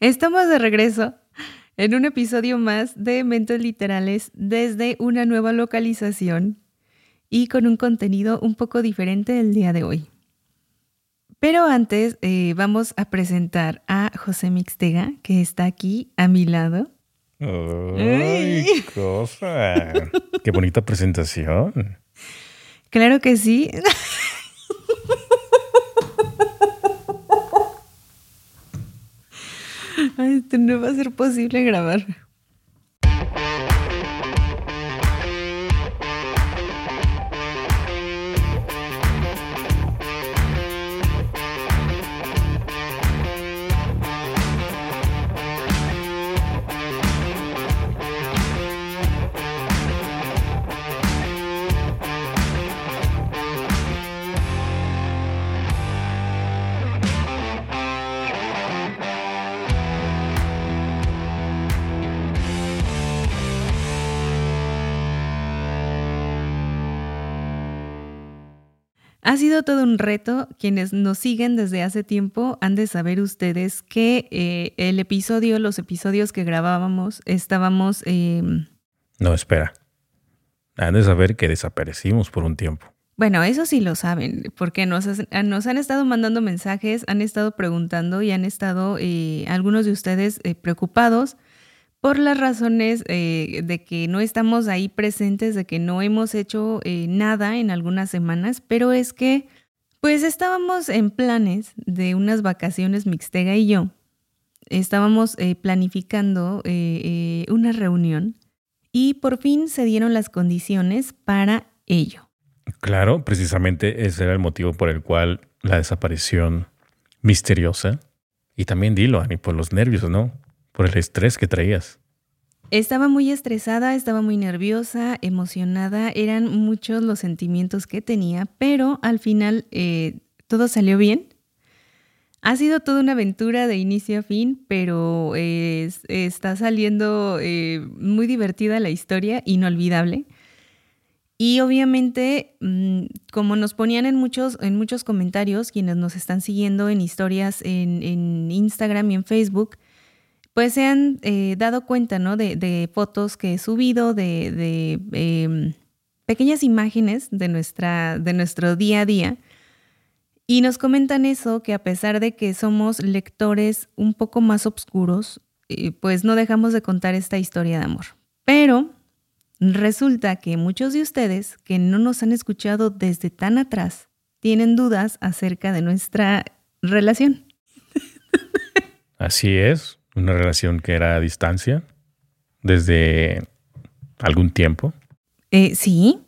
Estamos de regreso en un episodio más de Mentos Literales desde una nueva localización y con un contenido un poco diferente el día de hoy. Pero antes eh, vamos a presentar a José Mixtega, que está aquí a mi lado. ¡Ay, cosa! ¡Qué bonita presentación! Claro que sí. Ay, no va a ser posible grabar. Sido todo un reto. Quienes nos siguen desde hace tiempo han de saber ustedes que eh, el episodio, los episodios que grabábamos, estábamos... Em, no, espera. Han de saber que desaparecimos por un tiempo. Bueno, eso sí lo saben, porque nos, nos han estado mandando mensajes, han estado preguntando y han estado eh, algunos de ustedes eh, preocupados por las razones eh, de que no estamos ahí presentes, de que no hemos hecho eh, nada en algunas semanas, pero es que pues estábamos en planes de unas vacaciones Mixtega y yo. Estábamos eh, planificando una reunión y por fin se dieron las condiciones para ello. Claro, precisamente ese era el motivo por el cual la desaparición misteriosa. Y también dilo, Ani, por los nervios, ¿no? Por el estrés que traías. Estaba muy estresada, estaba muy nerviosa, emocionada, eran muchos los sentimientos que tenía, pero al final eh, todo salió bien. Ha sido toda una aventura de inicio a fin, pero está saliendo eh, muy divertida la historia, inolvidable. Y obviamente, mm, como nos ponían en muchos, en muchos comentarios, quienes nos están siguiendo en historias en Instagram y en Facebook, pues se han eh, dado cuenta, ¿no? De, fotos que he subido, de, em, pequeñas imágenes de, nuestra, de nuestro día a día. Y nos comentan eso, que a pesar de que somos lectores un poco más oscuros, eh, pues no dejamos de contar esta historia de amor. Pero resulta que muchos de ustedes que no nos han escuchado desde tan atrás tienen dudas acerca de nuestra relación. Así es una relación que era a distancia desde algún tiempo. Eh, sí,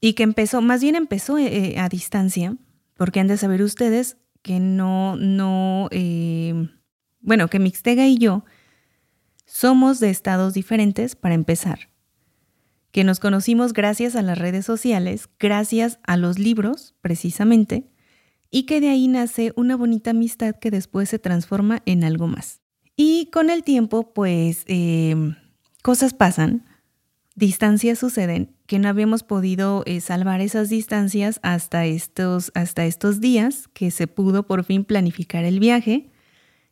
y que empezó, más bien empezó eh, a distancia, porque han de saber ustedes que no, no, eh, bueno, que Mixtega y yo somos de estados diferentes para empezar, que nos conocimos gracias a las redes sociales, gracias a los libros, precisamente, y que de ahí nace una bonita amistad que después se transforma en algo más. Y con el tiempo, pues, em, cosas pasan, distancias suceden, que no habíamos podido eh, salvar esas distancias hasta estos, hasta estos días, que se pudo por fin planificar el viaje,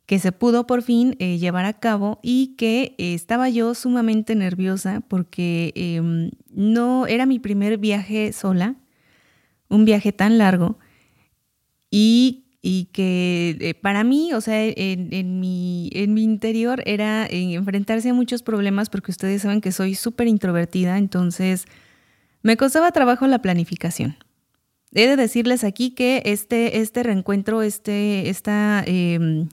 que se pudo por fin eh, llevar a cabo y que estaba yo sumamente nerviosa porque em, no era mi primer viaje sola, un viaje tan largo, y y que eh, para mí, o sea, en, mi, en mi interior era enfrentarse a muchos problemas porque ustedes saben que soy súper introvertida, entonces me costaba trabajo la planificación. He de decirles aquí que este, este reencuentro, este, esta em,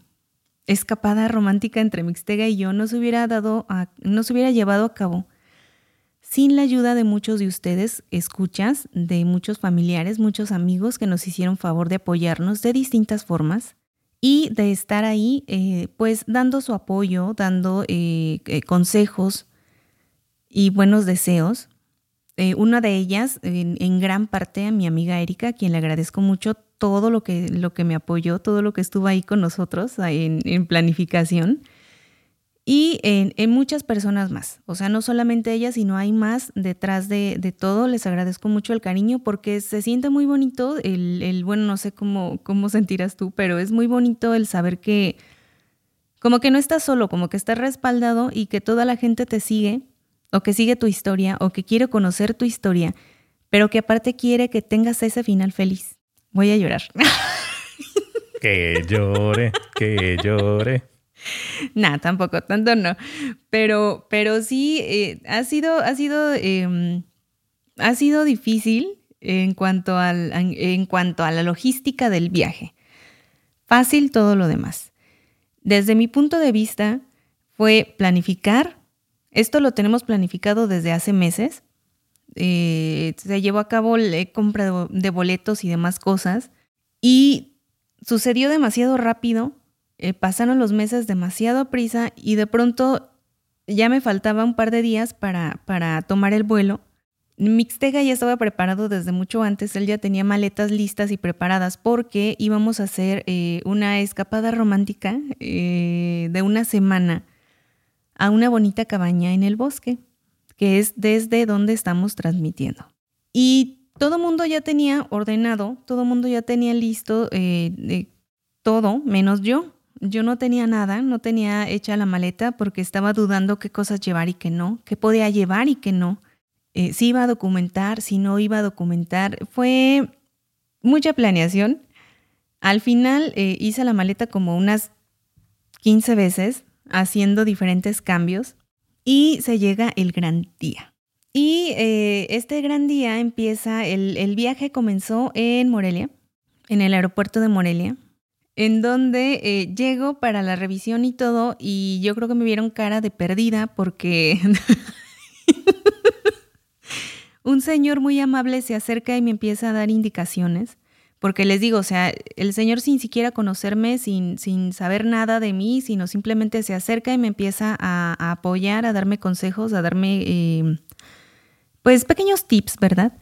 escapada romántica entre Mixtega y yo no se hubiera dado no se hubiera llevado a cabo sin la ayuda de muchos de ustedes, escuchas, de muchos familiares, muchos amigos que nos hicieron favor de apoyarnos de distintas formas y de estar ahí, eh, pues dando su apoyo, dando eh, eh, consejos y buenos deseos. una de ellas, en, gran parte, a mi amiga Erika, a quien le agradezco mucho todo lo que, lo que me apoyó, todo lo que estuvo ahí con nosotros en, en planificación y en, muchas personas más. O sea, no solamente ella, sino hay más detrás de, todo. Les agradezco mucho el cariño porque se siente muy bonito el, bueno, no sé cómo, cómo sentirás tú, pero es muy bonito el saber que Como que no estás solo, como que estás respaldado y que toda la gente te sigue, o que sigue tu historia, o que quiere conocer tu historia, pero que aparte quiere que tengas ese final feliz. Voy a llorar. Que llore, que llore. Nah, tampoco, tanto no. Pero, pero sí, eh, ha sido, ha sido, em, ha sido difícil en cuanto, al, en cuanto a la logística del viaje. Fácil todo lo demás. Desde mi punto de vista, fue planificar. Esto lo tenemos planificado desde hace meses. Eh, se llevó a cabo la compra de boletos y demás cosas. Y sucedió demasiado rápido, eh, pasaron los meses demasiado prisa y de pronto ya me faltaba un par de días para, para tomar el vuelo. Mixtega ya estaba preparado desde mucho antes, él ya tenía maletas listas y preparadas porque íbamos a hacer eh, una escapada romántica eh, de una semana a una bonita cabaña en el bosque, que es desde donde estamos transmitiendo. Y todo mundo ya tenía ordenado, todo mundo ya tenía listo todo, menos yo. Yo no tenía nada, no tenía hecha la maleta porque estaba dudando qué cosas llevar y qué no, qué podía llevar y qué no. Eh, si iba a documentar, si no iba a documentar. Fue mucha planeación. Al final eh, hice la maleta como unas 15 veces, haciendo diferentes cambios y se llega el gran día. Y eh, este gran día empieza, el, viaje comenzó en Morelia, en el aeropuerto de Morelia, en donde eh, llego para la revisión y todo, y yo creo que me vieron cara de perdida porque un señor muy amable se acerca y me empieza a dar indicaciones, porque les digo, o sea, el señor sin siquiera conocerme, sin, sin saber nada de mí, sino simplemente se acerca y me empieza a, apoyar, a darme consejos, a darme... Eh, pues pequeños tips, ¿verdad?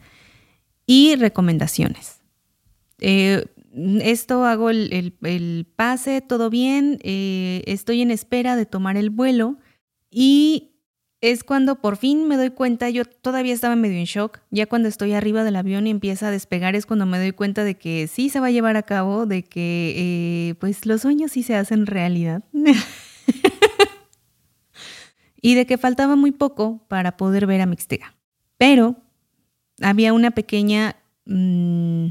Y recomendaciones. Eh, esto hago el, pase, todo bien, eh, estoy en espera de tomar el vuelo y es cuando por fin me doy cuenta, yo todavía estaba medio en shock, ya cuando estoy arriba del avión y empieza a despegar es cuando me doy cuenta de que sí se va a llevar a cabo, de que eh, pues los sueños sí se hacen realidad. y de que faltaba muy poco para poder ver a Mixtega. Pero había una pequeña, mm,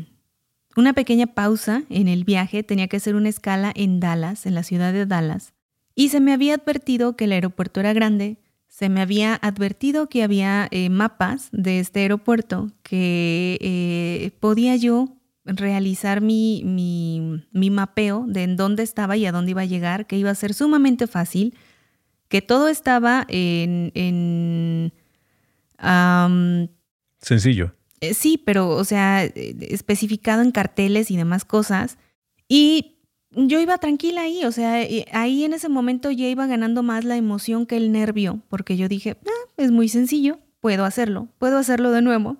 una pequeña pausa en el viaje, tenía que hacer una escala en Dallas, en la ciudad de Dallas, y se me había advertido que el aeropuerto era grande, se me había advertido que había eh, mapas de este aeropuerto que eh, podía yo realizar mi, mi, mapeo de en dónde estaba y a dónde iba a llegar, que iba a ser sumamente fácil, que todo estaba en Sencillo. Eh, sí, pero, o sea, eh, especificado en carteles y demás cosas. Y yo iba tranquila ahí, o sea, eh, ahí en ese momento ya iba ganando más la emoción que el nervio, porque yo dije, ah, es muy sencillo, puedo hacerlo, puedo hacerlo de nuevo.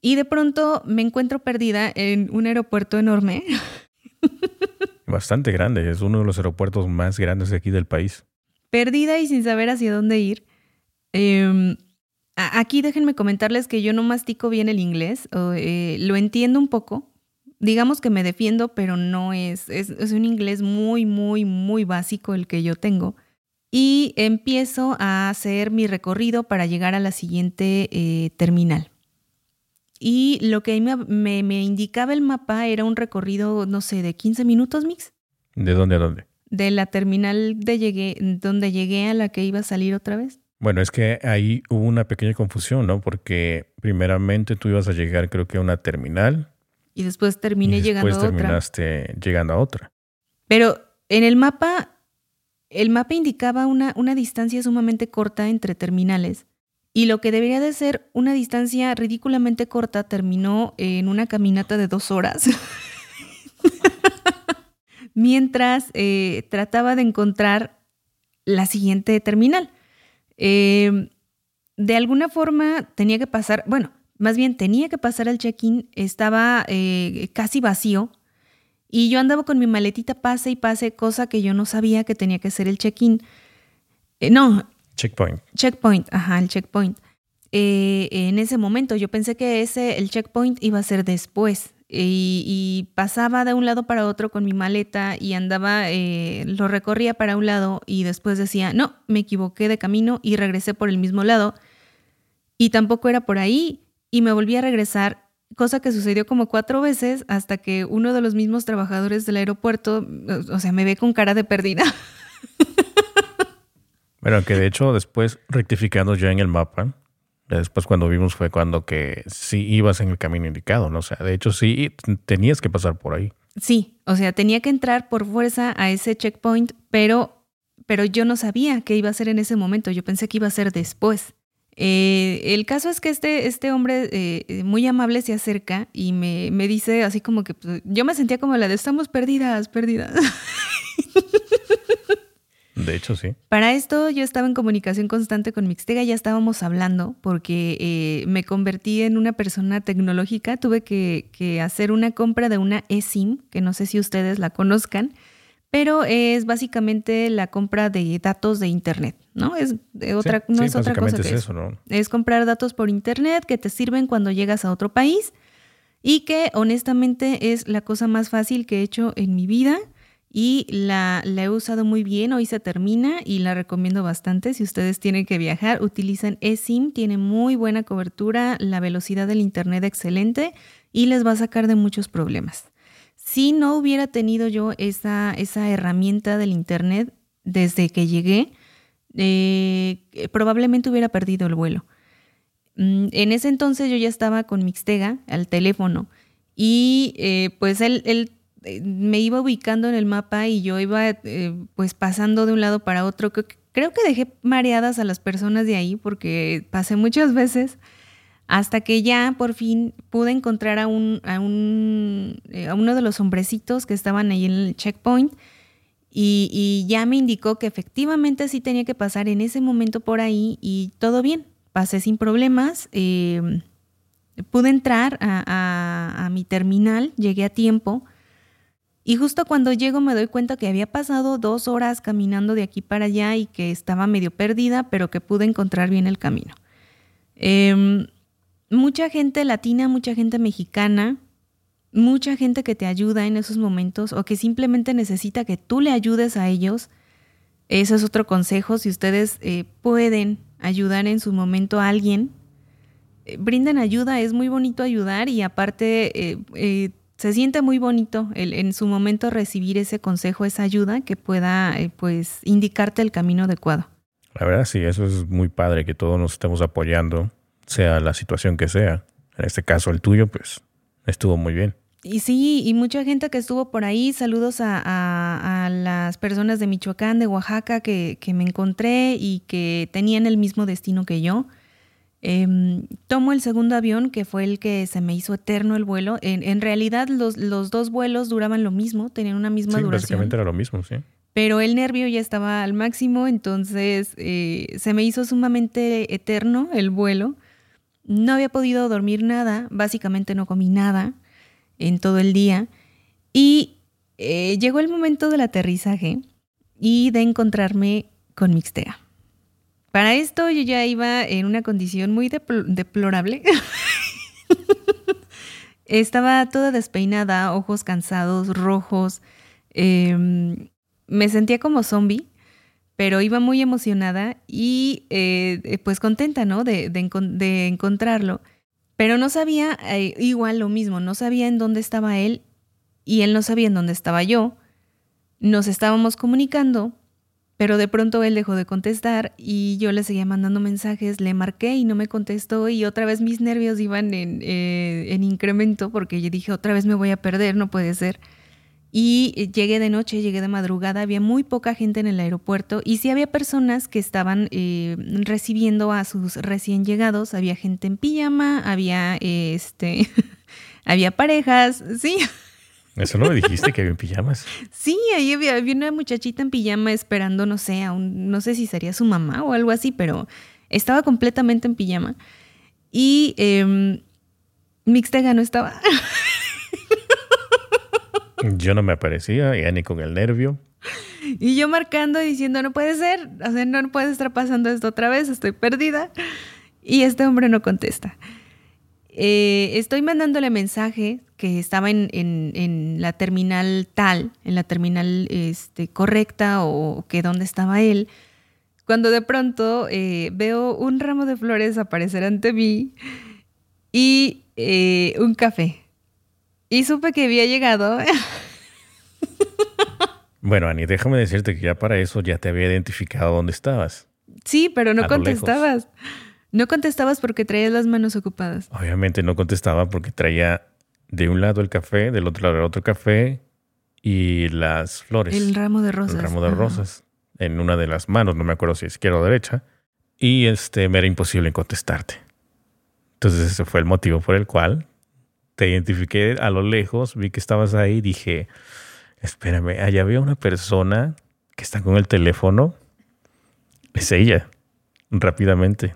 Y de pronto me encuentro perdida en un aeropuerto enorme. Bastante grande, es uno de los aeropuertos más grandes de aquí del país. Perdida y sin saber hacia dónde ir. Eh, Aquí déjenme comentarles que yo no mastico bien el inglés, eh, lo entiendo un poco, digamos que me defiendo, pero no es, es, un inglés muy, muy, muy básico el que yo tengo. Y empiezo a hacer mi recorrido para llegar a la siguiente eh, terminal. Y lo que me, me, indicaba el mapa era un recorrido, no sé, de 15 minutos, Mix. ¿De dónde a dónde? De la terminal de llegué, donde llegué a la que iba a salir otra vez. Bueno, es que ahí hubo una pequeña confusión, ¿no? Porque primeramente tú ibas a llegar creo que a una terminal. Y después terminé llegando a otra. Después terminaste llegando a otra. Pero en el mapa, el mapa indicaba una, una distancia sumamente corta entre terminales. Y lo que debería de ser una distancia ridículamente corta terminó en una caminata de dos horas. Mientras eh, trataba de encontrar la siguiente terminal. Em, de alguna forma tenía que pasar, bueno, más bien tenía que pasar el check-in, estaba eh, casi vacío y yo andaba con mi maletita pase y pase, cosa que yo no sabía que tenía que ser el check-in. Eh, no. Checkpoint. Checkpoint, ajá, el checkpoint. Eh, en ese momento yo pensé que ese, el checkpoint iba a ser después. Y, pasaba de un lado para otro con mi maleta y andaba, eh, lo recorría para un lado y después decía, no, me equivoqué de camino y regresé por el mismo lado y tampoco era por ahí y me volví a regresar, cosa que sucedió como cuatro veces hasta que uno de los mismos trabajadores del aeropuerto, o sea, me ve con cara de perdida. Bueno, que de hecho después rectificando ya en el mapa, Después cuando vimos fue cuando que sí ibas en el camino indicado, ¿no? O sea, de hecho sí tenías que pasar por ahí. Sí, o sea, tenía que entrar por fuerza a ese checkpoint, pero, pero yo no sabía qué iba a ser en ese momento, yo pensé que iba a ser después. Eh, el caso es que este, este hombre eh, muy amable se acerca y me, me dice así como que pues, yo me sentía como la de estamos perdidas, perdidas. De hecho, sí. Para esto yo estaba en comunicación constante con Mixtega, ya estábamos hablando porque eh, me convertí en una persona tecnológica, tuve que, hacer una compra de una eSIM, que no sé si ustedes la conozcan, pero es básicamente la compra de datos de Internet, ¿no? Es de otra, no es otra cosa. es, eso, ¿no? es comprar datos por Internet que te sirven cuando llegas a otro país y que honestamente es la cosa más fácil que he hecho en mi vida y la, he usado muy bien, hoy se termina y la recomiendo bastante. Si ustedes tienen que viajar, utilicen eSIM, tiene muy buena cobertura, la velocidad del Internet excelente y les va a sacar de muchos problemas. Si no hubiera tenido yo esa, esa herramienta del Internet desde que llegué, eh, probablemente hubiera perdido el vuelo. Mm, en ese entonces yo ya estaba con Mixtega al teléfono y eh, pues él, él me iba ubicando en el mapa y yo iba eh, pues pasando de un lado para otro. Creo que dejé mareadas a las personas de ahí porque pasé muchas veces hasta que ya por fin pude encontrar a, un, a, un, eh, a uno de los hombrecitos que estaban ahí en el checkpoint y, ya me indicó que efectivamente sí tenía que pasar en ese momento por ahí y todo bien, pasé sin problemas. pude entrar a, a mi terminal, llegué a tiempo y justo cuando llego me doy cuenta que había pasado dos horas caminando de aquí para allá y que estaba medio perdida, pero que pude encontrar bien el camino. Em, mucha gente latina, mucha gente mexicana, mucha gente que te ayuda en esos momentos o que simplemente necesita que tú le ayudes a ellos. Ese es otro consejo. Si ustedes eh, pueden ayudar en su momento a alguien, eh, brinden ayuda. Es muy bonito ayudar y aparte eh, se siente muy bonito el, en su momento recibir ese consejo, esa ayuda que pueda eh, pues indicarte el camino adecuado. La verdad sí, eso es muy padre que todos nos estemos apoyando, sea la situación que sea. En este caso el tuyo pues estuvo muy bien. Y sí, y mucha gente que estuvo por ahí, saludos a, las personas de Michoacán, de Oaxaca que, que me encontré y que tenían el mismo destino que yo. Em, tomo el segundo avión, que fue el que se me hizo eterno el vuelo. En, realidad los, los, dos vuelos duraban lo mismo, tenían una misma sí, duración. Básicamente era lo mismo, sí. Pero el nervio ya estaba al máximo, entonces eh, se me hizo sumamente eterno el vuelo. No había podido dormir nada, básicamente no comí nada en todo el día. Y eh, llegó el momento del aterrizaje y de encontrarme con Mixtea. Para esto yo ya iba en una condición muy deplorable. Estaba toda despeinada, ojos cansados, rojos. Em, me sentía como zombie, pero iba muy emocionada y eh, pues contenta, ¿no? De, encontrarlo. Pero no sabía, eh, igual lo mismo, no sabía en dónde estaba él y él no sabía en dónde estaba yo. Nos estábamos comunicando, pero de pronto él dejó de contestar y yo le seguía mandando mensajes, le marqué y no me contestó y otra vez mis nervios iban en, eh, en incremento porque yo dije, otra vez me voy a perder, no puede ser. Y llegué de noche, llegué de madrugada, había muy poca gente en el aeropuerto y sí había personas que estaban eh, recibiendo a sus recién llegados, había gente en pijama, había este, había parejas, sí. ¿Eso no me dijiste que había en pijamas? Sí, ahí había, una muchachita en pijama esperando, no sé, no sé si sería su mamá o algo así, pero estaba completamente en pijama. Y eh, Mixtega no estaba. Yo no me aparecía, ya ni con el nervio. Y yo marcando y diciendo, no puede ser, o sea, no puede estar pasando esto otra vez, estoy perdida. Y este hombre no contesta. Eh, estoy mandándole mensaje que estaba en, en, la terminal tal, en la terminal este, correcta o que dónde estaba él, cuando de pronto eh, veo un ramo de flores aparecer ante mí y eh, un café. Y supe que había llegado. bueno, Ani, déjame decirte que ya para eso ya te había identificado dónde estabas. Sí, pero no contestabas. No contestabas porque traías las manos ocupadas. Obviamente no contestaba porque traía de un lado el café, del otro lado el otro café y las flores. El ramo de rosas. El ramo de rosas en una de las manos, no me acuerdo si izquierda o derecha, y este, me era imposible contestarte. Entonces ese fue el motivo por el cual te identifiqué a lo lejos, vi que estabas ahí, dije, espérame, allá había una persona que está con el teléfono, es ella, rápidamente.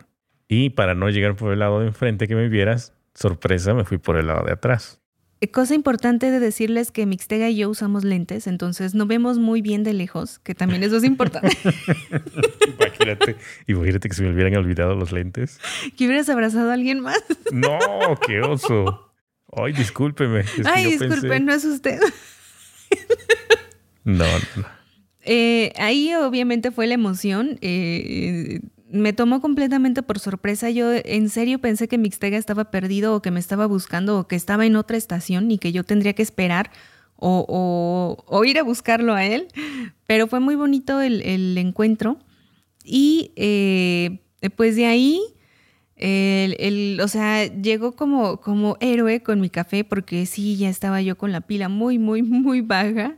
Y para no llegar por el lado de enfrente que me vieras, sorpresa, me fui por el lado de atrás. Eh, cosa importante de decirles que Mixtega y yo usamos lentes, entonces no vemos muy bien de lejos, que también eso es importante. imagínate, imagínate que se me hubieran olvidado los lentes. Que hubieras abrazado a alguien más. no, qué oso. Ay, discúlpeme. Ay, disculpe, no es usted. no, no. Eh, ahí obviamente fue la emoción. Eh, me tomó completamente por sorpresa. Yo en serio pensé que Mixtega estaba perdido o que me estaba buscando o que estaba en otra estación y que yo tendría que esperar o, ir a buscarlo a él. Pero fue muy bonito el, encuentro. Y eh, pues de ahí, el, o sea, llegó como, como héroe con mi café porque sí, ya estaba yo con la pila muy, muy, muy baja.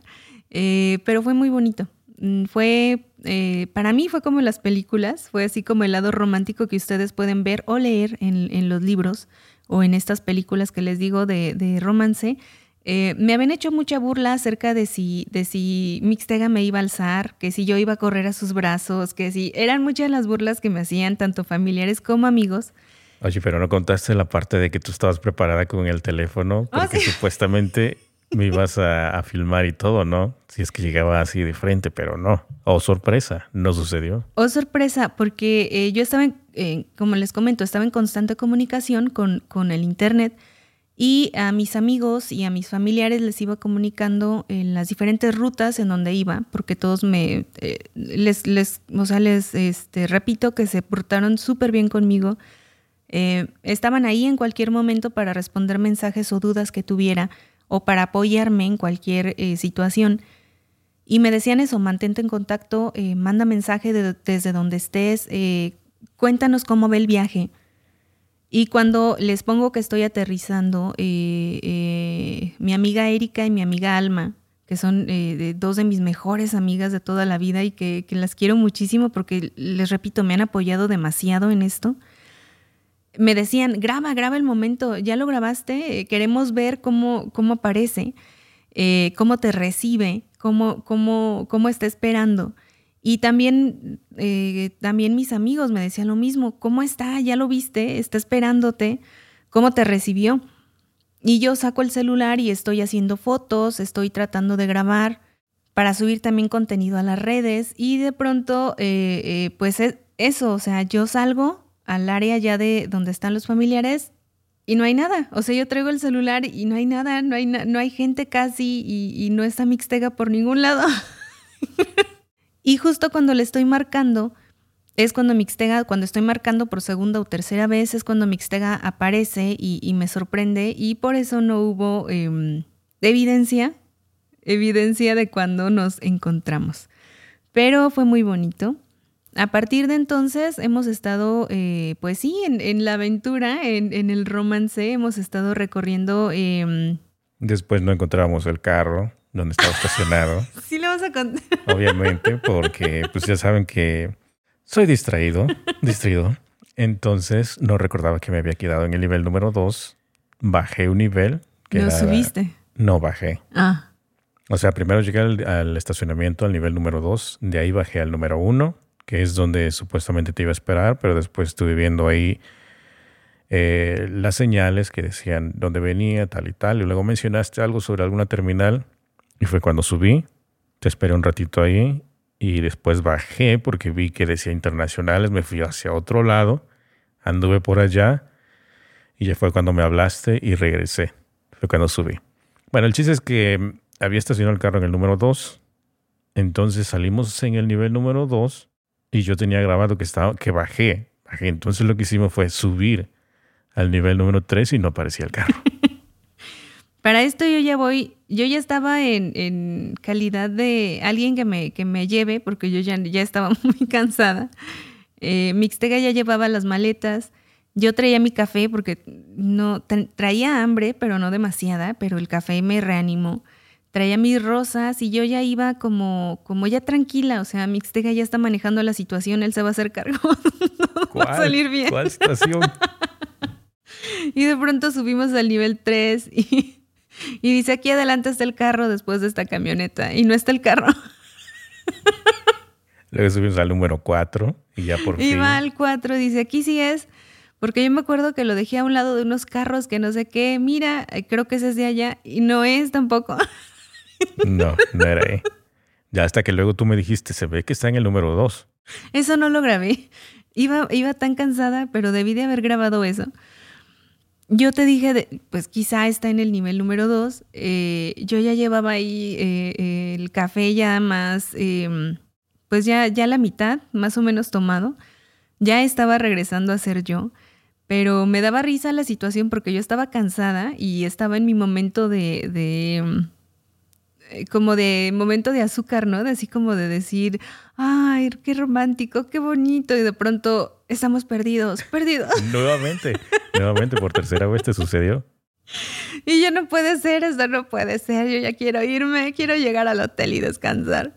Eh, pero fue muy bonito. Mm, fue, eh, para mí fue como las películas, fue así como el lado romántico que ustedes pueden ver o leer en, los libros o en estas películas que les digo de, romance. Eh, me habían hecho mucha burla acerca de si, de si Mixtega me iba a alzar, que si yo iba a correr a sus brazos, que si eran muchas las burlas que me hacían tanto familiares como amigos. Oye, pero no contaste la parte de que tú estabas preparada con el teléfono, ah, porque supuestamente me ibas a, filmar y todo, ¿no? Si es que llegaba así de frente, pero no. Oh, sorpresa, no sucedió. Oh, sorpresa, porque eh, yo estaba, en, como les comento, estaba en constante comunicación con, con el Internet y a mis amigos y a mis familiares les iba comunicando en las diferentes rutas en donde iba, porque todos me, eh, les, les, o sea, les este, repito que se portaron súper bien conmigo. Eh, estaban ahí en cualquier momento para responder mensajes o dudas que tuviera o para apoyarme en cualquier eh, situación. Y me decían eso, mantente en contacto, eh, manda mensaje desde donde estés, eh, cuéntanos cómo ve el viaje. Y cuando les pongo que estoy aterrizando, mi amiga Erika y mi amiga Alma, que son dos de mis mejores amigas de toda la vida y que, que las quiero muchísimo porque, les repito, me han apoyado demasiado en esto me decían, graba, graba el momento, ya lo grabaste, queremos ver cómo, cómo aparece, eh, cómo te recibe, cómo, cómo, cómo está esperando. Y también, eh, también mis amigos me decían lo mismo, ¿cómo está? ¿Ya lo viste? ¿Está esperándote? ¿Cómo te recibió? Y yo saco el celular y estoy haciendo fotos, estoy tratando de grabar para subir también contenido a las redes y de pronto, eh, pues eso, o sea, yo salgo al área ya de donde están los familiares y no hay nada. O sea, yo traigo el celular y no hay nada, no hay, no hay gente casi y, no está Mixtega por ningún lado. y justo cuando le estoy marcando, es cuando Mixtega, cuando estoy marcando por segunda o tercera vez, es cuando Mixtega aparece y, me sorprende y por eso no hubo em, evidencia, evidencia de cuando nos encontramos. Pero fue muy bonito. A partir de entonces hemos estado, eh, pues sí, en, la aventura, en, el romance, hemos estado recorriendo... Em, Después no encontramos el carro donde estaba estacionado. sí, le vamos a contar. Obviamente, porque pues ya saben que soy distraído, distraído. Entonces no recordaba que me había quedado en el nivel número 2. Bajé un nivel. Que ¿No subiste? No bajé. Ah. O sea, primero llegué al, al estacionamiento al nivel número 2, de ahí bajé al número 1 que es donde supuestamente te iba a esperar, pero después estuve viendo ahí eh, las señales que decían dónde venía, tal y tal, y luego mencionaste algo sobre alguna terminal, y fue cuando subí, te esperé un ratito ahí, y después bajé porque vi que decía internacionales, me fui hacia otro lado, anduve por allá, Y ya fue cuando me hablaste y regresé. Fue cuando subí. Bueno, el chiste es que había estacionado el carro en el número 2. Entonces salimos en el nivel número 2 y yo tenía grabado que estaba que bajé. Entonces lo que hicimos fue subir al nivel número 3 y no aparecía el carro. Para esto yo ya voy, yo ya estaba en, calidad de alguien que me, que me lleve, porque yo ya, ya estaba muy cansada. Eh, Mixtega ya llevaba las maletas. Yo traía mi café porque no traía hambre, pero no demasiada, pero el café me reanimó. Traía mis rosas y yo ya iba como, como ya tranquila, o sea, Mixtega ya está manejando la situación, él se va a hacer cargo. va a salir bien. ¿Cuál situación? y de pronto subimos al nivel 3 y y dice, aquí adelante está el carro después de esta camioneta. Y no está el carro. Luego subimos al número 4 y ya por fin. Va al 4 dice, aquí sí es. Porque yo me acuerdo que lo dejé a un lado de unos carros que no sé qué. Mira, eh, creo que ese es de allá. Y no es tampoco. No, no era ahí. Ya hasta que luego tú me dijiste, se ve que está en el número 2. Eso no lo grabé. Iba, iba tan cansada, pero debí de haber grabado eso. Yo te dije, pues quizá está en el nivel número dos. Eh, yo ya llevaba ahí eh, el café ya más, em, pues ya, ya la mitad, más o menos tomado. Ya estaba regresando a ser yo, pero me daba risa la situación porque yo estaba cansada y estaba en mi momento de, em, eh, como de momento de azúcar, ¿no? De así como de decir, ay, qué romántico, qué bonito, y de pronto estamos perdidos, perdidos. nuevamente, nuevamente por tercera vez te sucedió. Y yo no puede ser, esto no puede ser, yo ya quiero irme, quiero llegar al hotel y descansar.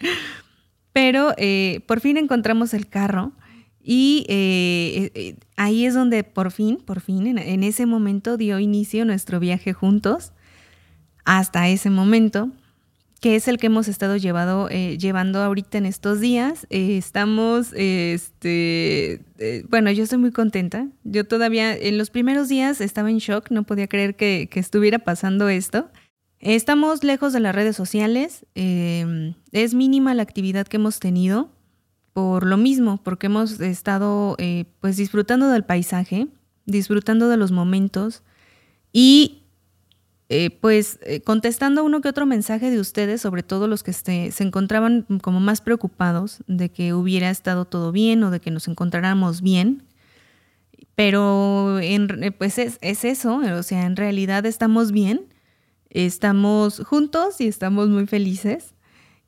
Pero eh, por fin encontramos el carro y eh, ahí es donde por fin, por fin, en, en ese momento dio inicio nuestro viaje juntos. Hasta ese momento que es el que hemos estado eh, llevando ahorita en estos días. Eh, estamos, este, eh, bueno, yo estoy muy contenta. Yo todavía, en los primeros días estaba en shock, no podía creer que, estuviera pasando esto. Estamos lejos de las redes sociales, es mínima la actividad que hemos tenido, por lo mismo, porque hemos estado pues disfrutando del paisaje, disfrutando de los momentos y eh, pues eh, contestando uno que otro mensaje de ustedes, sobre todo los que se, encontraban como más preocupados de que hubiera estado todo bien o de que nos encontráramos bien. Pero en, pues es, eso, o sea, en realidad estamos bien, estamos juntos y estamos muy felices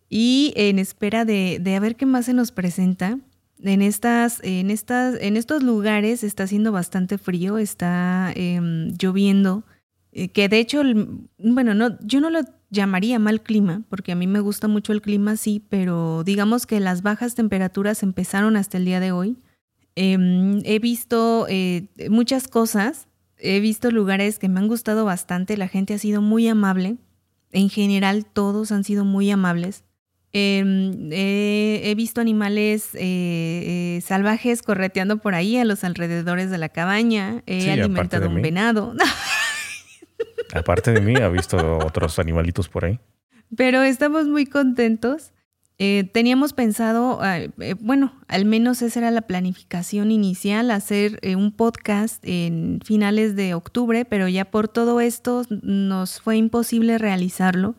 y en espera de, a ver qué más se nos presenta. En, estas, en, estas, en estos lugares está haciendo bastante frío, está em, lloviendo que de hecho, bueno, no, yo no lo llamaría mal clima, porque a mí me gusta mucho el clima así, pero digamos que las bajas temperaturas empezaron hasta el día de hoy. Em, he visto eh, muchas cosas, he visto lugares que me han gustado bastante, la gente ha sido muy amable, en general todos han sido muy amables. Em, he visto animales eh, salvajes correteando por ahí a los alrededores de la cabaña, he alimentado un venado. Aparte de mí, ha visto otros animalitos por ahí. Pero estamos muy contentos. Eh, teníamos pensado, ah, eh, bueno, al menos esa era la planificación inicial, hacer eh, un podcast en finales de octubre, pero ya por todo esto nos fue imposible realizarlo.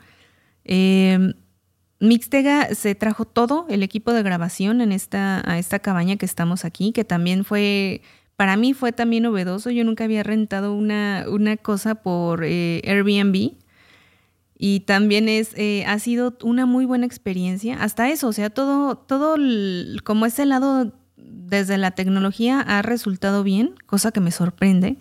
Mixtega se trajo todo el equipo de grabación en esta, a esta cabaña que estamos aquí, que también fue para mí fue también novedoso. Yo nunca había rentado una, una cosa por eh, Airbnb. Y también es, eh, ha sido una muy buena experiencia. Hasta eso, o sea, todo, todo como ese lado desde la tecnología ha resultado bien, cosa que me sorprende.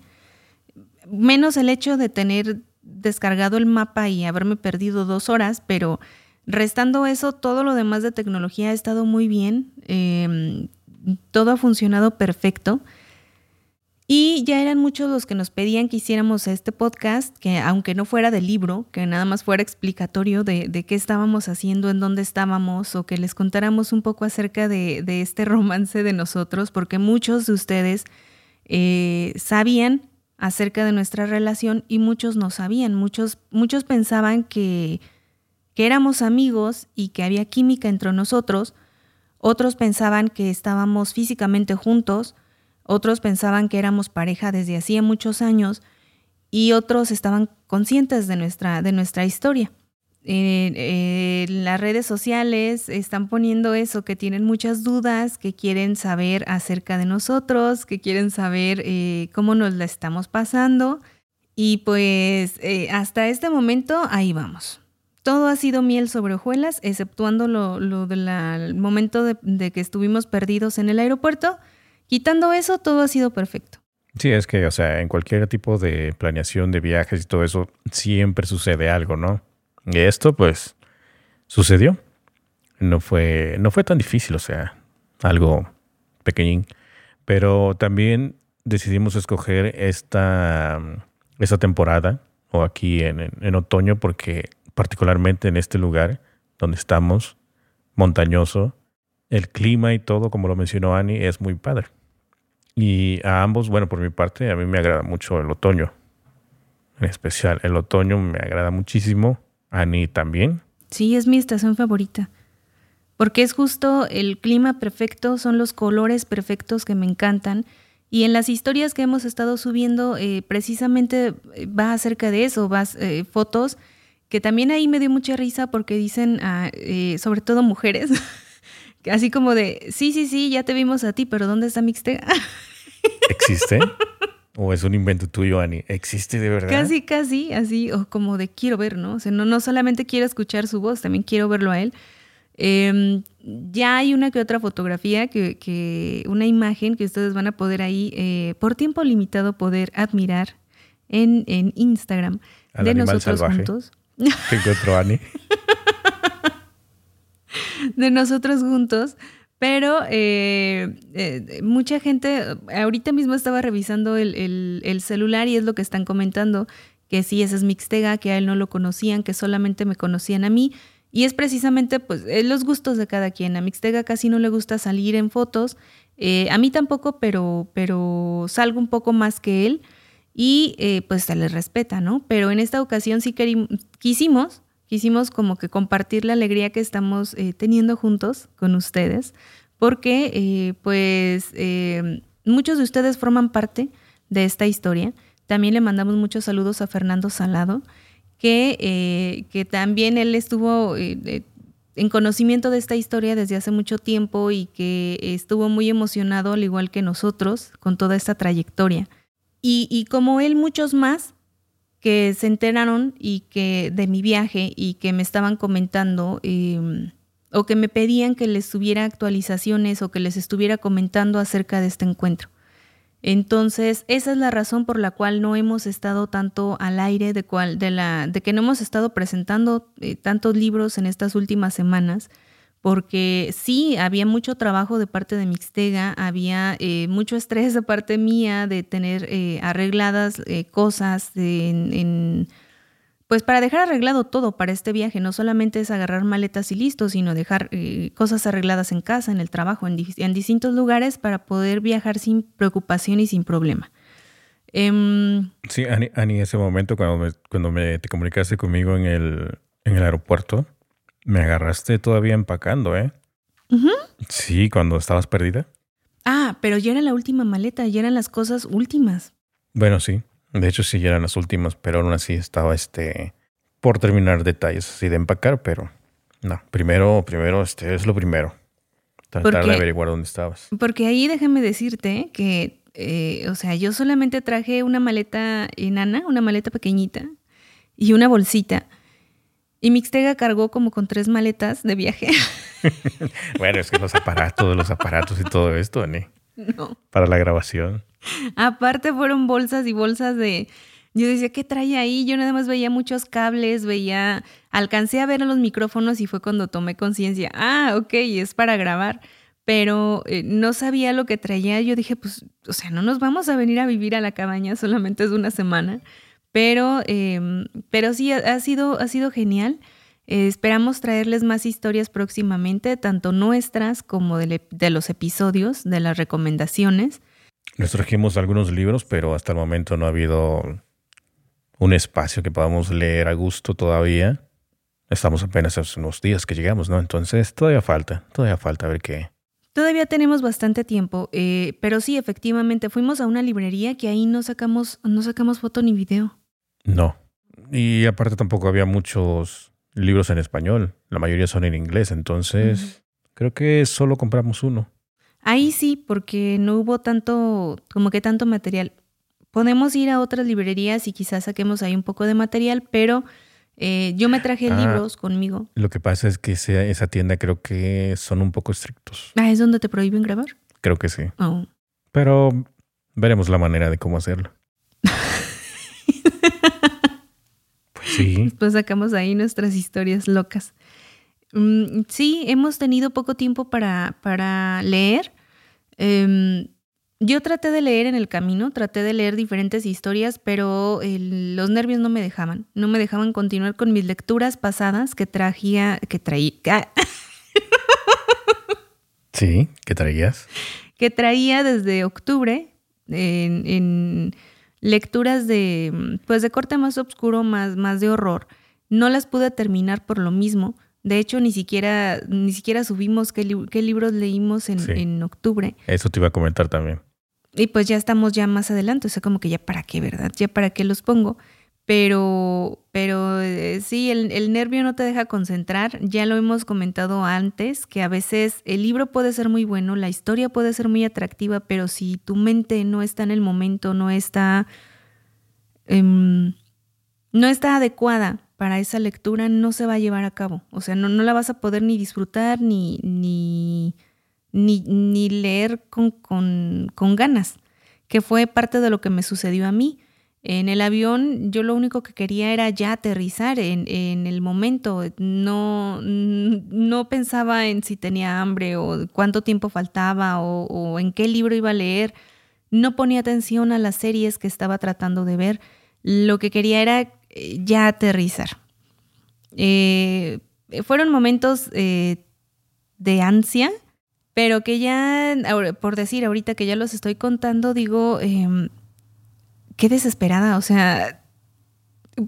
Menos el hecho de tener descargado el mapa y haberme perdido dos horas, pero restando eso, todo lo demás de tecnología ha estado muy bien. Em, todo ha funcionado perfecto. Y ya eran muchos los que nos pedían que hiciéramos este podcast, que aunque no fuera de libro, que nada más fuera explicatorio de, qué estábamos haciendo, en dónde estábamos, o que les contáramos un poco acerca de, este romance de nosotros, porque muchos de ustedes eh, sabían acerca de nuestra relación y muchos no sabían. Muchos, muchos pensaban que, que éramos amigos y que había química entre nosotros. Otros pensaban que estábamos físicamente juntos otros pensaban que éramos pareja desde hacía muchos años y otros estaban conscientes de nuestra, de nuestra historia. En las redes sociales están poniendo eso, que tienen muchas dudas, que quieren saber acerca de nosotros, que quieren saber eh, cómo nos la estamos pasando. Y pues eh, hasta este momento ahí vamos. Todo ha sido miel sobre hojuelas, exceptuando lo, del momento de, que estuvimos perdidos en el aeropuerto. Quitando eso, todo ha sido perfecto. Sí, es que, o sea, en cualquier tipo de planeación de viajes y todo eso, siempre sucede algo, ¿no? Y esto, pues, sucedió. No fue, no fue tan difícil, o sea, algo pequeñín. Pero también decidimos escoger esta, esta temporada, o aquí en, en otoño, porque particularmente en este lugar donde estamos, montañoso, el clima y todo, como lo mencionó Ani, es muy padre. Y a ambos, bueno, por mi parte, a mí me agrada mucho el otoño. En especial, el otoño me agrada muchísimo. Ani también. Sí, es mi estación favorita. Porque es justo el clima perfecto, son los colores perfectos que me encantan. Y en las historias que hemos estado subiendo, eh, precisamente eh, va acerca de eso, vas eh, fotos que también ahí me dio mucha risa porque dicen, ah, sobre todo mujeres, así como de, sí, sí, sí, ya te vimos a ti, pero ¿dónde está Mixtega? ¿Existe? ¿O es un invento tuyo, Ani? ¿Existe de verdad? Casi, casi, así, o como de quiero ver, ¿no? O sea, no, no solamente quiero escuchar su voz, también quiero verlo a él. Em, ya hay una que otra fotografía, que, una imagen que ustedes van a poder ahí, eh, por tiempo limitado, poder admirar en, en Instagram de nosotros juntos. Te encuentro, Ani. de nosotros juntos. Pero eh, eh, mucha gente, ahorita mismo estaba revisando el, celular y es lo que están comentando, que sí, ese es Mixtega, que a él no lo conocían, que solamente me conocían a mí. Y es precisamente pues los gustos de cada quien. A Mixtega casi no le gusta salir en fotos, eh, a mí tampoco, pero, pero salgo un poco más que él y pues se les respeta, ¿no? Pero en esta ocasión sí quisimos, quisimos como que compartir la alegría que estamos eh, teniendo juntos con ustedes, porque eh, pues muchos de ustedes forman parte de esta historia. También le mandamos muchos saludos a Fernando Salado, que, que también él estuvo en conocimiento de esta historia desde hace mucho tiempo y que estuvo muy emocionado, al igual que nosotros, con toda esta trayectoria. Y, como él, muchos más que se enteraron y que de mi viaje y que me estaban comentando em, o que me pedían que les tuviera actualizaciones o que les estuviera comentando acerca de este encuentro. Entonces, esa es la razón por la cual no hemos estado tanto al aire, de, cual, de, la, de que no hemos estado presentando eh, tantos libros en estas últimas semanas, porque sí, había mucho trabajo de parte de Mixtega, había eh, mucho estrés de parte mía de tener eh, arregladas eh, cosas en, pues para dejar arreglado todo para este viaje, no solamente es agarrar maletas y listo, sino dejar cosas arregladas en casa, en el trabajo, en, distintos lugares para poder viajar sin preocupación y sin problema. Em, sí, Ani, en ese momento cuando, me, cuando me, te comunicaste conmigo en el, en el aeropuerto, me agarraste todavía empacando, ¿eh? Sí, cuando estabas perdida. Ah, pero ya era la última maleta, ya eran las cosas últimas. Bueno, sí. De hecho, sí, ya eran las últimas, pero aún así estaba este por terminar detalles así de empacar, pero no. Primero, primero, este es lo primero. Tratar de averiguar dónde estabas. Porque ahí déjame decirte que, eh, o sea, yo solamente traje una maleta enana, una maleta pequeñita y una bolsita. Y Mixtega cargó como con tres maletas de viaje. bueno, es que los aparatos, los aparatos y todo esto, ¿no? No. Para la grabación. Aparte fueron bolsas y bolsas de... Yo decía, ¿qué trae ahí? Yo nada más veía muchos cables, veía... Alcancé a ver los micrófonos y fue cuando tomé conciencia. Ah, ok, es para grabar. Pero eh, no sabía lo que traía. Yo dije, pues, o sea, no nos vamos a venir a vivir a la cabaña, solamente es una semana. Pero, em, pero sí, ha sido, ha sido genial. Eh, esperamos traerles más historias próximamente, tanto nuestras como de, los episodios, de las recomendaciones. Les trajimos algunos libros, pero hasta el momento no ha habido un espacio que podamos leer a gusto todavía. Estamos apenas hace unos días que llegamos, ¿no? Entonces todavía falta, todavía falta ver qué. Todavía tenemos bastante tiempo, eh, pero sí, efectivamente, fuimos a una librería que ahí no sacamos, no sacamos foto ni video. No. Y aparte tampoco había muchos libros en español. La mayoría son en inglés, entonces creo que solo compramos uno. Ahí sí, porque no hubo tanto, como que tanto material. Podemos ir a otras librerías y quizás saquemos ahí un poco de material, pero eh, yo me traje Ah. libros conmigo. Lo que pasa es que ese- esa tienda creo que son un poco estrictos. Ah, ¿es donde te prohíben grabar? Creo que sí. Oh. Pero veremos la manera de cómo hacerlo. Sí. Después sacamos ahí nuestras historias locas. Mm, sí, hemos tenido poco tiempo para, para leer. Em, yo traté de leer en el camino, traté de leer diferentes historias, pero el- los nervios no me dejaban. No me dejaban continuar con mis lecturas pasadas que traía, que traía, Sí, ¿qué traías? que traía desde octubre en, en lecturas de pues de corte más oscuro, más, más de horror. No las pude terminar por lo mismo. De hecho, ni siquiera, ni siquiera subimos qué, li- qué libros leímos en, Sí. en octubre. Eso te iba a comentar también. Y pues ya estamos ya más adelante. O sea, como que ya para qué, ¿verdad? Ya para qué los pongo. Pero, pero eh, sí, el, nervio no te deja concentrar. Ya lo hemos comentado antes, que a veces el libro puede ser muy bueno, la historia puede ser muy atractiva, pero si tu mente no está en el momento, no está, em, no está adecuada para esa lectura, no se va a llevar a cabo. O sea, no, no la vas a poder ni disfrutar ni, ni, ni, ni leer con, con, con ganas, que fue parte de lo que me sucedió a mí. En el avión yo lo único que quería era ya aterrizar en, en el momento. No, no pensaba en si tenía hambre o cuánto tiempo faltaba o, en qué libro iba a leer. No ponía atención a las series que estaba tratando de ver. Lo que quería era eh, ya aterrizar. Eh, fueron momentos eh, de ansia, pero que ya, por decir ahorita que ya los estoy contando, digo, em, qué desesperada, o sea,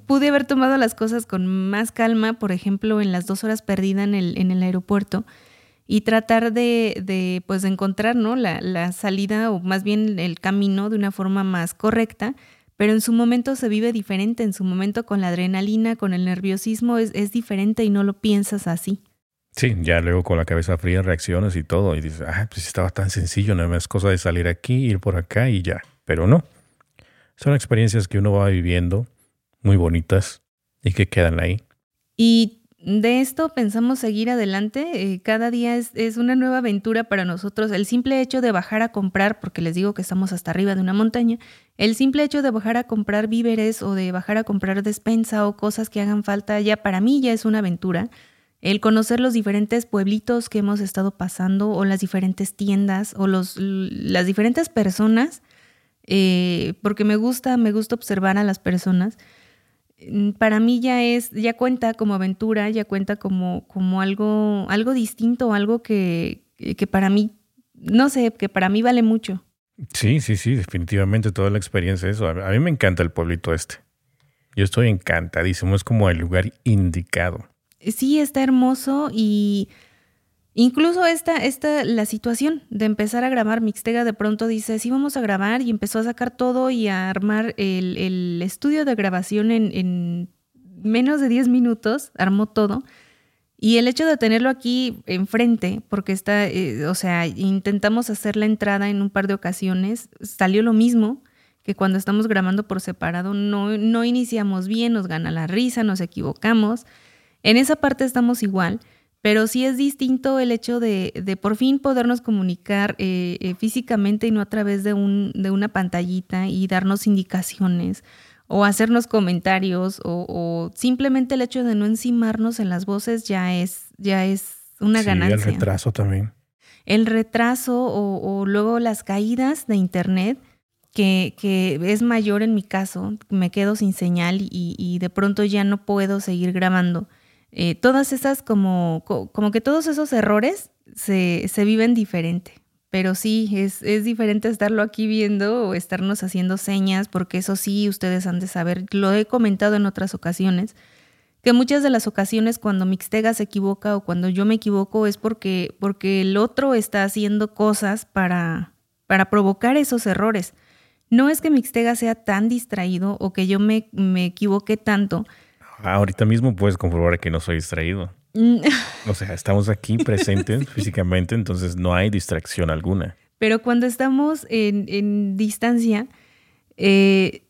pude haber tomado las cosas con más calma, por ejemplo, en las dos horas perdidas en el, en el aeropuerto y tratar de, de, pues, de encontrar ¿no? la, salida o más bien el camino de una forma más correcta, pero en su momento se vive diferente, en su momento con la adrenalina, con el nerviosismo es, es diferente y no lo piensas así. Sí, ya luego con la cabeza fría reacciones y todo. Y dices, ah, pues estaba tan sencillo, nada más cosa de salir aquí, ir por acá y ya. Pero no. Son experiencias que uno va viviendo, muy bonitas, y que quedan ahí. Y de esto pensamos seguir adelante. Eh, cada día es, es, una nueva aventura para nosotros. El simple hecho de bajar a comprar, porque les digo que estamos hasta arriba de una montaña, el simple hecho de bajar a comprar víveres o de bajar a comprar despensa o cosas que hagan falta, ya para mí ya es una aventura. El conocer los diferentes pueblitos que hemos estado pasando o las diferentes tiendas o los, las diferentes personas, eh, porque me gusta, me gusta observar a las personas para mí ya es, ya cuenta como aventura, ya cuenta como, como algo, algo distinto, algo que, que para mí, no sé, que para mí vale mucho. Sí, sí, sí, definitivamente toda la experiencia eso. A mí me encanta el pueblito este. Yo estoy encantadísimo, es como el lugar indicado. Sí, está hermoso y incluso esta, esta, la situación de empezar a grabar, Mixtega de pronto dice, sí, vamos a grabar y empezó a sacar todo y a armar el, el estudio de grabación en, en, menos de 10 minutos, armó todo. Y el hecho de tenerlo aquí enfrente, porque está, eh, o sea, intentamos hacer la entrada en un par de ocasiones, salió lo mismo que cuando estamos grabando por separado, no, no iniciamos bien, nos gana la risa, nos equivocamos. En esa parte estamos igual, pero sí es distinto el hecho de, de por fin podernos comunicar eh, eh, físicamente y no a través de, un, de una pantallita y darnos indicaciones o hacernos comentarios o, o, simplemente el hecho de no encimarnos en las voces ya es, ya es una sí, ganancia. El retraso también. El retraso o, o luego las caídas de internet. Que, que, es mayor en mi caso, me quedo sin señal y, y de pronto ya no puedo seguir grabando. Eh, todas esas como, como que todos esos errores se, se viven diferente. Pero sí, es, es, diferente estarlo aquí viendo o estarnos haciendo señas, porque eso sí, ustedes han de saber, lo he comentado en otras ocasiones, que muchas de las ocasiones cuando Mixtega se equivoca o cuando yo me equivoco es porque, porque el otro está haciendo cosas para, para provocar esos errores. No es que Mixtega sea tan distraído o que yo me, me equivoque tanto. Ahorita mismo puedes comprobar que no soy distraído. Mm. o sea, estamos aquí presentes físicamente, entonces no hay distracción alguna. Pero cuando estamos en, en distancia, eh,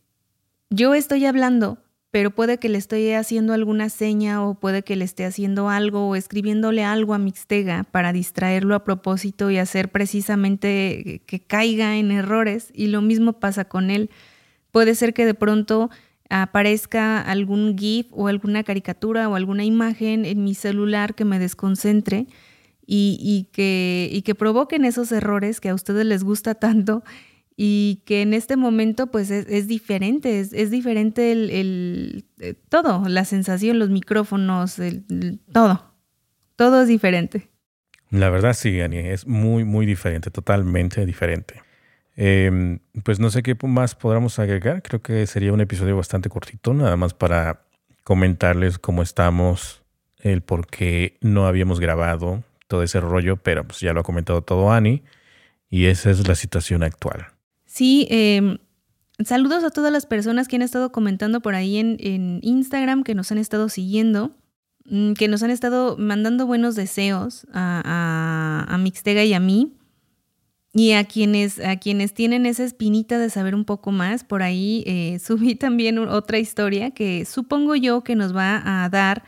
yo estoy hablando pero puede que le estoy haciendo alguna seña o puede que le esté haciendo algo o escribiéndole algo a Mixtega para distraerlo a propósito y hacer precisamente que caiga en errores y lo mismo pasa con él. Puede ser que de pronto aparezca algún GIF o alguna caricatura o alguna imagen en mi celular que me desconcentre y, que, y que provoquen esos errores que a ustedes les gusta tanto y que en este momento pues es, diferente, es, diferente el, eh, todo, la sensación, los micrófonos, el, todo, todo es diferente. La verdad sí, Ani, es muy, muy diferente, totalmente diferente. Em, pues no sé qué más podamos agregar, creo que sería un episodio bastante cortito, nada más para comentarles cómo estamos, el por qué no habíamos grabado todo ese rollo, pero pues ya lo ha comentado todo Ani y esa es la situación actual. Sí, em, saludos a todas las personas que han estado comentando por ahí en, Instagram, que nos han estado siguiendo, mm, que nos han estado mandando buenos deseos a, Mixtega y a mí. Y a quienes, a quienes tienen esa espinita de saber un poco más, por ahí eh, subí también otra historia que supongo yo que nos va a dar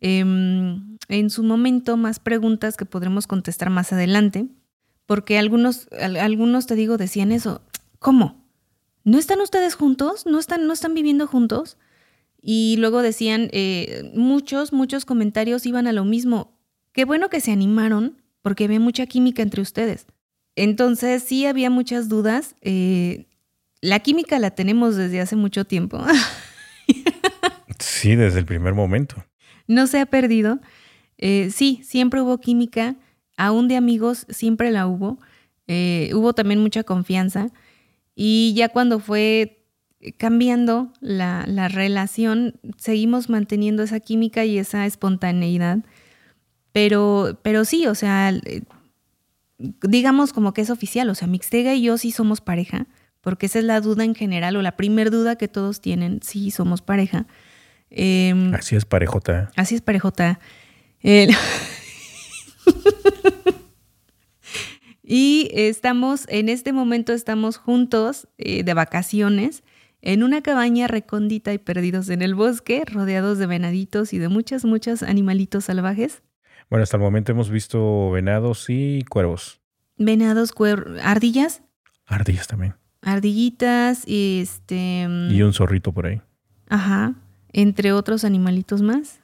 em, en su momento más preguntas que podremos contestar más adelante. Porque algunos, algunos te digo, decían eso, ¿Cómo? ¿No están ustedes juntos? ¿No están, no están viviendo juntos? Y luego decían, eh, muchos, muchos comentarios iban a lo mismo. Qué bueno que se animaron porque había mucha química entre ustedes. Entonces sí había muchas dudas. Eh, la química la tenemos desde hace mucho tiempo. sí, desde el primer momento. No se ha perdido. Eh, sí, siempre hubo química. Aún de amigos siempre la hubo. hubo también mucha confianza. Y ya cuando fue cambiando la, relación, seguimos manteniendo esa química y esa espontaneidad. Pero, pero sí, o sea, digamos como que es oficial, o sea, Mixtega y yo sí somos pareja, porque esa es la duda en general, o la primer duda que todos tienen, sí somos pareja. Em, así es parejota. Así es parejota. Y estamos, en este momento estamos juntos eh, de vacaciones en una cabaña recóndita y perdidos en el bosque, rodeados de venaditos y de muchas, muchos animalitos salvajes. Bueno, hasta el momento hemos visto venados y cuervos. Venados, cuervos, ardillas. Ardillas también. Ardillitas, este... Y un zorrito por ahí. Ajá, entre otros animalitos más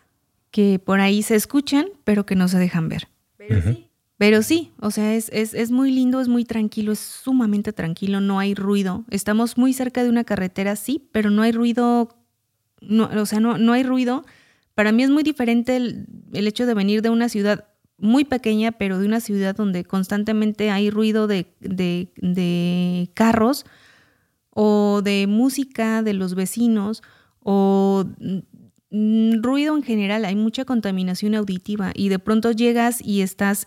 que por ahí se escuchan, pero que no se dejan ver. Pero sí, pero sí, o sea, es, es, muy lindo, es muy tranquilo, es sumamente tranquilo, no hay ruido. Estamos muy cerca de una carretera, sí, pero no hay ruido, no, o sea, no, no hay ruido. Para mí es muy diferente el, hecho de venir de una ciudad muy pequeña, pero de una ciudad donde constantemente hay ruido de, de, de carros o de música de los vecinos o mm, ruido en general, hay mucha contaminación auditiva y de pronto llegas y estás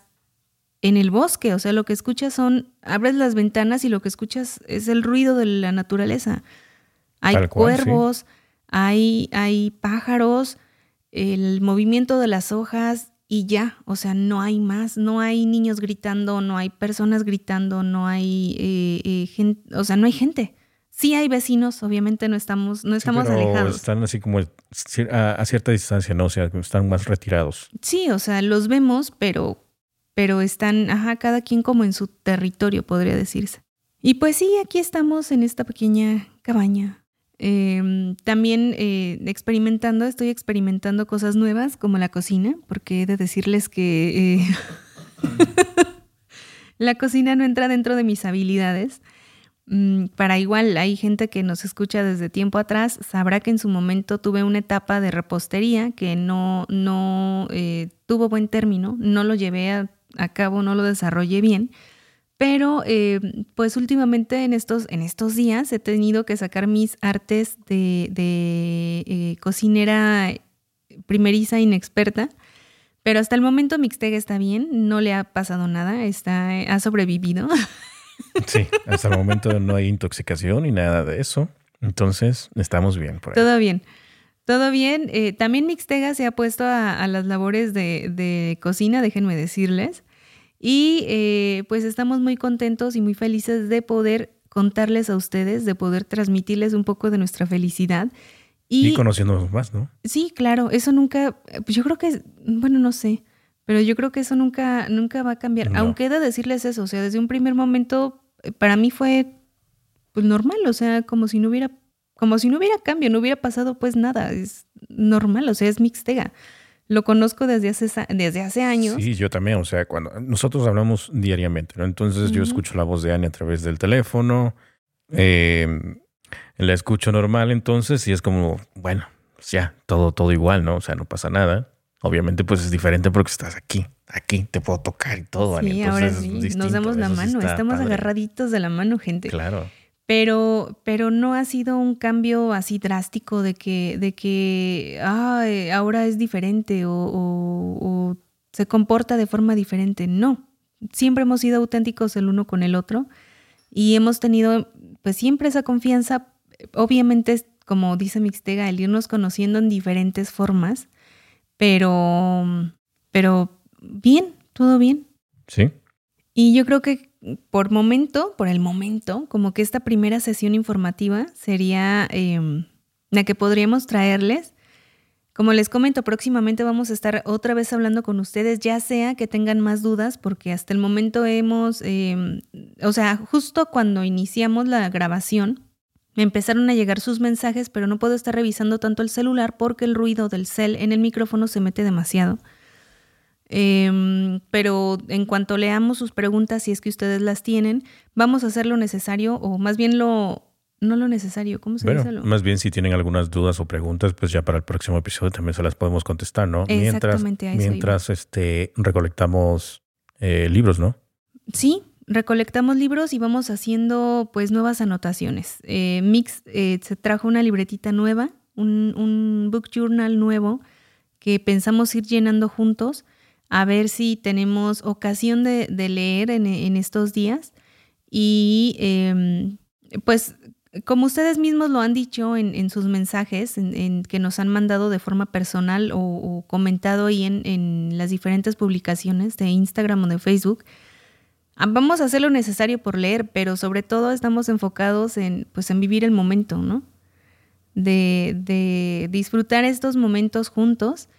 en el bosque, o sea, lo que escuchas son, abres las ventanas y lo que escuchas es el ruido de la naturaleza. Hay cuervos, hay, hay pájaros, el movimiento de las hojas y ya, o sea, no hay más, no hay niños gritando, no hay personas gritando, no hay eh, eh, gente, o sea, no hay gente. Sí hay vecinos, obviamente no estamos, no estamos alejados. Están así como a, a, cierta distancia, ¿no? O sea, están más retirados. Sí, o sea, los vemos, pero pero están, ajá, cada quien como en su territorio, podría decirse. Y pues sí, aquí estamos en esta pequeña cabaña. Em, también eh, experimentando, estoy experimentando cosas nuevas como la cocina, porque he de decirles que eh, la cocina no entra dentro de mis habilidades. Mm, para igual, hay gente que nos escucha desde tiempo atrás, sabrá que en su momento tuve una etapa de repostería que no, no eh, tuvo buen término, no lo llevé a a cabo, no lo desarrollé bien. Pero eh, pues últimamente en estos, en estos días he tenido que sacar mis artes de, de eh, cocinera primeriza, inexperta. Pero hasta el momento Mixtega está bien, no le ha pasado nada, está, ha sobrevivido. Sí, hasta el momento no hay intoxicación ni nada de eso. Entonces, estamos bien por ahí. Todo bien. Todo bien. Eh, también Mixtega se ha puesto a, las labores de, cocina, déjenme decirles. Y eh, pues estamos muy contentos y muy felices de poder contarles a ustedes, de poder transmitirles un poco de nuestra felicidad. Y, conociéndonos más, ¿no? Sí, claro, eso nunca, pues yo creo que, bueno, no sé, pero yo creo que eso nunca, nunca va a cambiar. Aunque he de decirles eso, o sea, desde un primer momento, eh, para mí fue pues normal, o sea, como si no hubiera, como si no hubiera cambio, no hubiera pasado pues nada, es normal, o sea, es mixtega. Lo conozco desde hace, desde hace años. Sí, yo también. O sea, cuando nosotros hablamos diariamente, ¿no? Entonces yo escucho la voz de Annie a través del teléfono. Eh, la escucho normal entonces y es como, bueno, pues ya, todo, todo igual, ¿no? O sea, no pasa nada. Obviamente, pues es diferente porque estás aquí, aquí, te puedo tocar y todo. Sí, ahora sí, nos damos la mano, estamos agarraditos de la mano, gente. Claro. Pero, pero no ha sido un cambio así drástico de que, de que ahora es diferente o, se comporta de forma diferente. No, siempre hemos sido auténticos el uno con el otro y hemos tenido pues siempre esa confianza. Obviamente, como dice Mixtega, el irnos conociendo en diferentes formas, pero, pero bien, todo bien. Sí. Y yo creo que por momento, por el momento, como que esta primera sesión informativa sería em, la que podríamos traerles. Como les comento, próximamente vamos a estar otra vez hablando con ustedes, ya sea que tengan más dudas, porque hasta el momento hemos, em, o sea, justo cuando iniciamos la grabación, me empezaron a llegar sus mensajes, pero no puedo estar revisando tanto el celular porque el ruido del cel en el micrófono se mete demasiado. Em, pero en cuanto leamos sus preguntas, si es que ustedes las tienen, vamos a hacer lo necesario, o más bien lo, no lo necesario, ¿cómo se dice? Lo? Más bien si tienen algunas dudas o preguntas, pues ya para el próximo episodio también se las podemos contestar, ¿no? Mientras, mientras este, recolectamos eh, libros, ¿no? Sí, recolectamos libros y vamos haciendo pues nuevas anotaciones. Eh, Mix eh, se trajo una libretita nueva, un, un book journal nuevo que pensamos ir llenando juntos a ver si tenemos ocasión de, leer en, estos días. Y em, pues como ustedes mismos lo han dicho en, sus mensajes en, que nos han mandado de forma personal o, comentado ahí en, las diferentes publicaciones de Instagram o de Facebook, ah, vamos a hacer lo necesario por leer, pero sobre todo estamos enfocados en, pues, en vivir el momento, ¿no? De disfrutar estos momentos juntos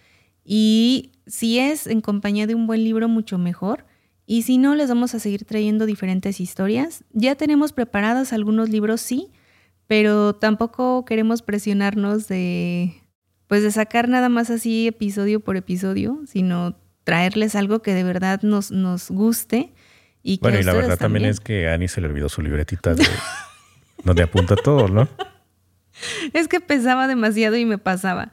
y si es en compañía de un buen libro, mucho mejor. Y si no, les vamos a seguir trayendo diferentes historias. Ya tenemos preparados algunos libros, sí, pero tampoco queremos presionarnos de, pues de sacar nada más así episodio por episodio, sino traerles algo que de verdad nos, nos guste. Y bueno, y la verdad también. es que a Ani se le olvidó su libretita de, donde apunta todo, ¿no? Es que pesaba demasiado y me pasaba.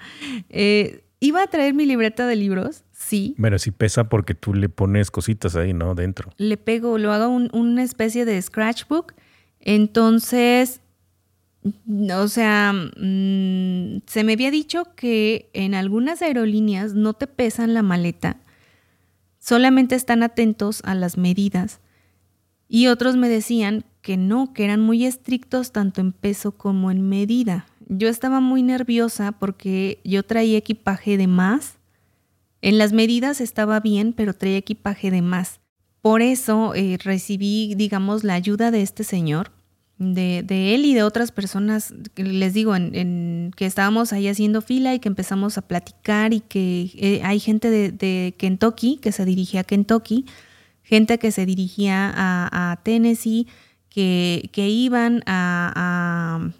Eh, Iba a traer mi libreta de libros, sí. Bueno, sí pesa porque tú le pones cositas ahí, ¿no? Dentro. Le pego, lo hago una especie de scratchbook. Entonces, o sea, mm, se me había dicho que en algunas aerolíneas no te pesan la maleta, solamente están atentos a las medidas. Y otros me decían que no, que eran muy estrictos tanto en peso como en medida yo estaba muy nerviosa porque yo traía equipaje de más. En las medidas estaba bien, pero traía equipaje de más. Por eso eh, recibí, digamos, la ayuda de este señor, de, él y de otras personas, les digo, en, que estábamos ahí haciendo fila y que empezamos a platicar y que eh, hay gente de, Kentucky que se dirigía a Kentucky, gente que se dirigía a, Tennessee, que iban a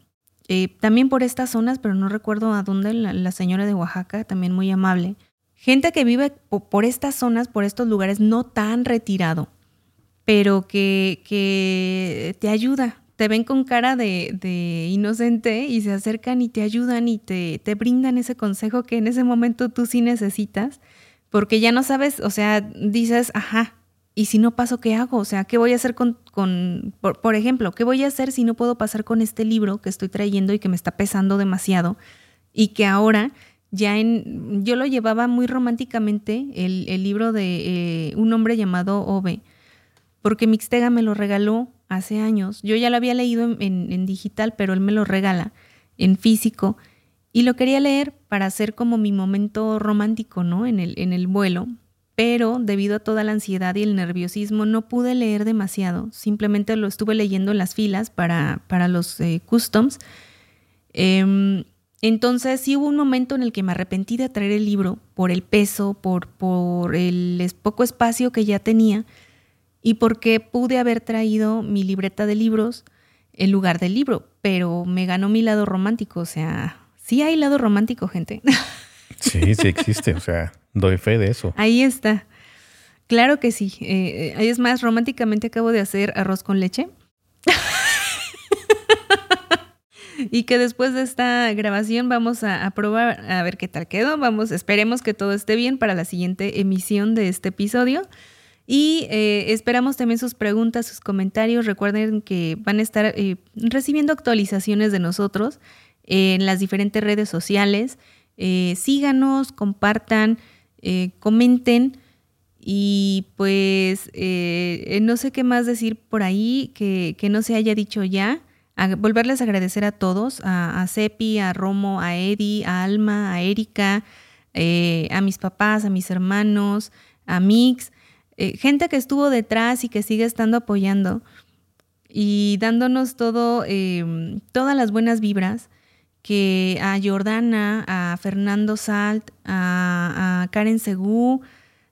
eh, también por estas zonas, pero no recuerdo a dónde, la, señora de Oaxaca, también muy amable. Gente que vive por, estas zonas, por estos lugares, no tan retirado, pero que, que te ayuda. Te ven con cara de, inocente y se acercan y te ayudan y te, te brindan ese consejo que en ese momento tú sí necesitas, porque ya no sabes, o sea, dices, ajá, ¿y si no paso, qué hago? O sea, ¿qué voy a hacer con, con por, ejemplo, qué voy a hacer si no puedo pasar con este libro que estoy trayendo y que me está pesando demasiado y que ahora ya en, yo lo llevaba muy románticamente, el, libro de eh, un hombre llamado Ove, porque Mixtega me lo regaló hace años. Yo ya lo había leído en, digital, pero él me lo regala en físico y lo quería leer para hacer como mi momento romántico, ¿no? En el, en el vuelo. Pero debido a toda la ansiedad y el nerviosismo no pude leer demasiado. Simplemente lo estuve leyendo en las filas para, para los eh, customs. Em, entonces sí hubo un momento en el que me arrepentí de traer el libro por el peso, por, por el poco espacio que ya tenía y porque pude haber traído mi libreta de libros en lugar del libro, pero me ganó mi lado romántico, o sea, sí hay lado romántico, gente. Sí, sí existe, o sea, doy fe de eso. Ahí está. Claro que sí. Eh, es más, románticamente acabo de hacer arroz con leche. y que después de esta grabación vamos a, probar a ver qué tal quedó. Vamos, esperemos que todo esté bien para la siguiente emisión de este episodio. Y eh, esperamos también sus preguntas, sus comentarios. Recuerden que van a estar eh, recibiendo actualizaciones de nosotros en las diferentes redes sociales. Eh, síganos, compartan, comenten. Y pues no sé qué más decir por ahí que, no se haya dicho ya. volverles a agradecer a todos, a, a Cepi, a Romo, a Eddie, a Alma, a Erika, a mis papás, a mis hermanos, a Mix. Eh, gente que estuvo detrás y que sigue estando apoyando y dándonos todo, em, todas las buenas vibras que a Jordana, a Fernando Salt, a, Karen Segú,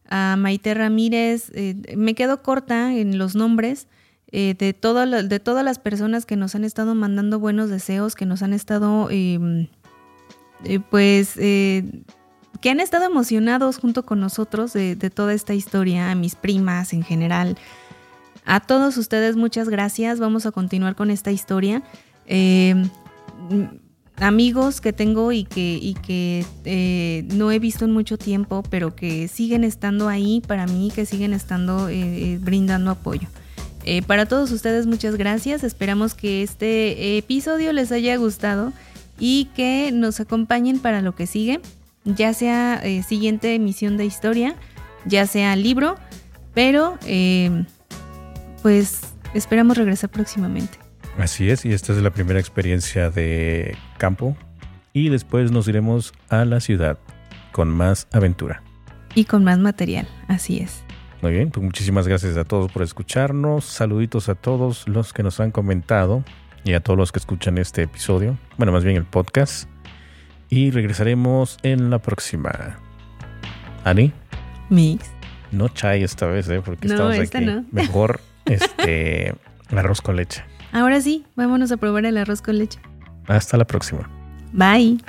a Maite Ramírez, eh, me quedo corta en los nombres eh, de, todo, de todas las personas que nos han estado mandando buenos deseos, que nos han estado, em, pues, que han estado emocionados junto con nosotros de, toda esta historia, a mis primas en general. A todos ustedes muchas gracias. Vamos a continuar con esta historia. Eh, amigos que tengo y que, eh, no he visto en mucho tiempo, pero que siguen estando ahí para mí, que siguen estando eh, brindando apoyo. para todos ustedes muchas gracias. Esperamos que este episodio les haya gustado y que nos acompañen para lo que sigue ya sea eh, siguiente emisión de historia, ya sea libro, pero eh, pues esperamos regresar próximamente. Así es, y esta es la primera experiencia de campo y después nos iremos a la ciudad con más aventura. Y con más material, así es. Muy bien, pues muchísimas gracias a todos por escucharnos. Saluditos a todos los que nos han comentado y a todos los que escuchan este episodio. Bueno, más bien el podcast. Y regresaremos en la próxima. ¿Ani? Mix. No chai esta vez, ¿eh? Porque estamos aquí. Mejor este arroz con leche. Ahora sí, vámonos a probar el arroz con leche. Hasta la próxima. Bye.